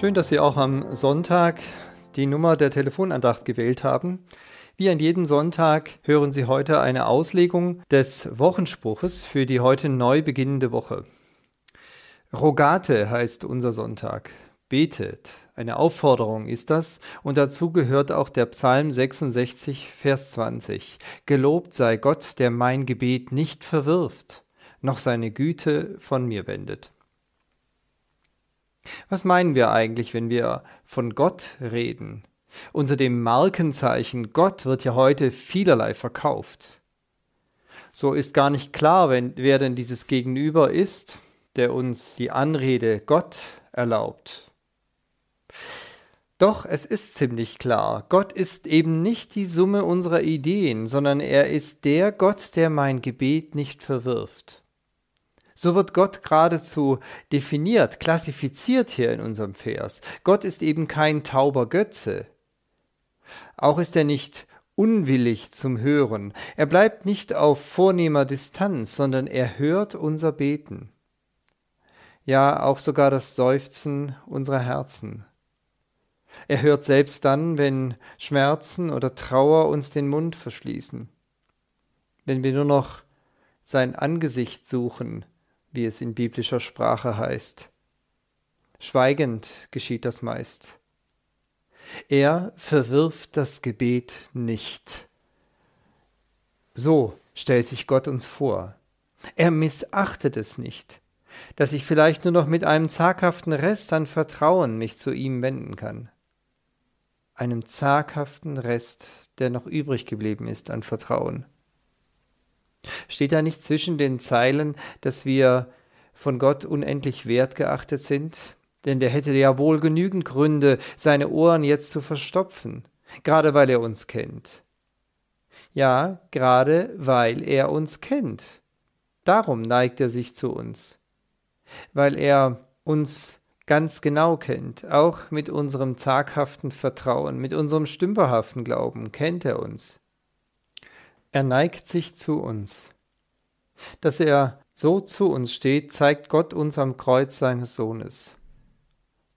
Schön, dass Sie auch am Sonntag die Nummer der Telefonandacht gewählt haben. Wie an jedem Sonntag hören Sie heute eine Auslegung des Wochenspruches für die heute neu beginnende Woche. Rogate heißt unser Sonntag. Betet. Eine Aufforderung ist das und dazu gehört auch der Psalm 66, Vers 20. Gelobt sei Gott, der mein Gebet nicht verwirft, noch seine Güte von mir wendet. Was meinen wir eigentlich, wenn wir von Gott reden? Unter dem Markenzeichen Gott wird ja heute vielerlei verkauft. So ist gar nicht klar, wenn, wer denn dieses Gegenüber ist, der uns die Anrede Gott erlaubt. Doch es ist ziemlich klar, Gott ist eben nicht die Summe unserer Ideen, sondern er ist der Gott, der mein Gebet nicht verwirft. So wird Gott geradezu definiert, klassifiziert hier in unserem Vers. Gott ist eben kein tauber Götze. Auch ist er nicht unwillig zum Hören. Er bleibt nicht auf vornehmer Distanz, sondern er hört unser Beten. Ja, auch sogar das Seufzen unserer Herzen. Er hört selbst dann, wenn Schmerzen oder Trauer uns den Mund verschließen, wenn wir nur noch sein Angesicht suchen, wie es in biblischer Sprache heißt. Schweigend geschieht das meist. Er verwirft das Gebet nicht. So stellt sich Gott uns vor. Er missachtet es nicht, dass ich vielleicht nur noch mit einem zaghaften Rest an Vertrauen mich zu ihm wenden kann. Einem zaghaften Rest, der noch übrig geblieben ist an Vertrauen. Steht da nicht zwischen den Zeilen, dass wir von Gott unendlich wertgeachtet sind? Denn der hätte ja wohl genügend Gründe, seine Ohren jetzt zu verstopfen, gerade weil er uns kennt. Ja, gerade weil er uns kennt. Darum neigt er sich zu uns. Weil er uns ganz genau kennt, auch mit unserem zaghaften Vertrauen, mit unserem stümperhaften Glauben kennt er uns. Er neigt sich zu uns. Dass er so zu uns steht, zeigt Gott uns am Kreuz seines Sohnes.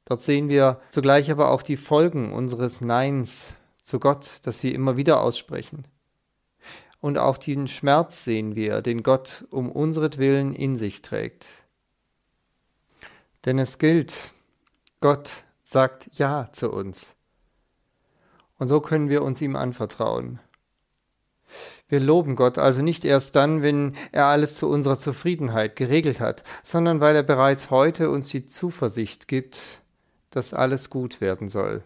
Dort sehen wir zugleich aber auch die Folgen unseres Neins zu Gott, das wir immer wieder aussprechen. Und auch den Schmerz sehen wir, den Gott um unseretwillen in sich trägt. Denn es gilt, Gott sagt Ja zu uns. Und so können wir uns ihm anvertrauen. Wir loben Gott also nicht erst dann, wenn er alles zu unserer Zufriedenheit geregelt hat, sondern weil er bereits heute uns die Zuversicht gibt, dass alles gut werden soll.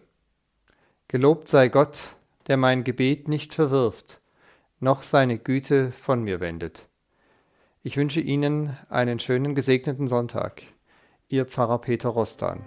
Gelobt sei Gott, der mein Gebet nicht verwirft, noch seine Güte von mir wendet. Ich wünsche Ihnen einen schönen gesegneten Sonntag. Ihr Pfarrer Peter Rostan.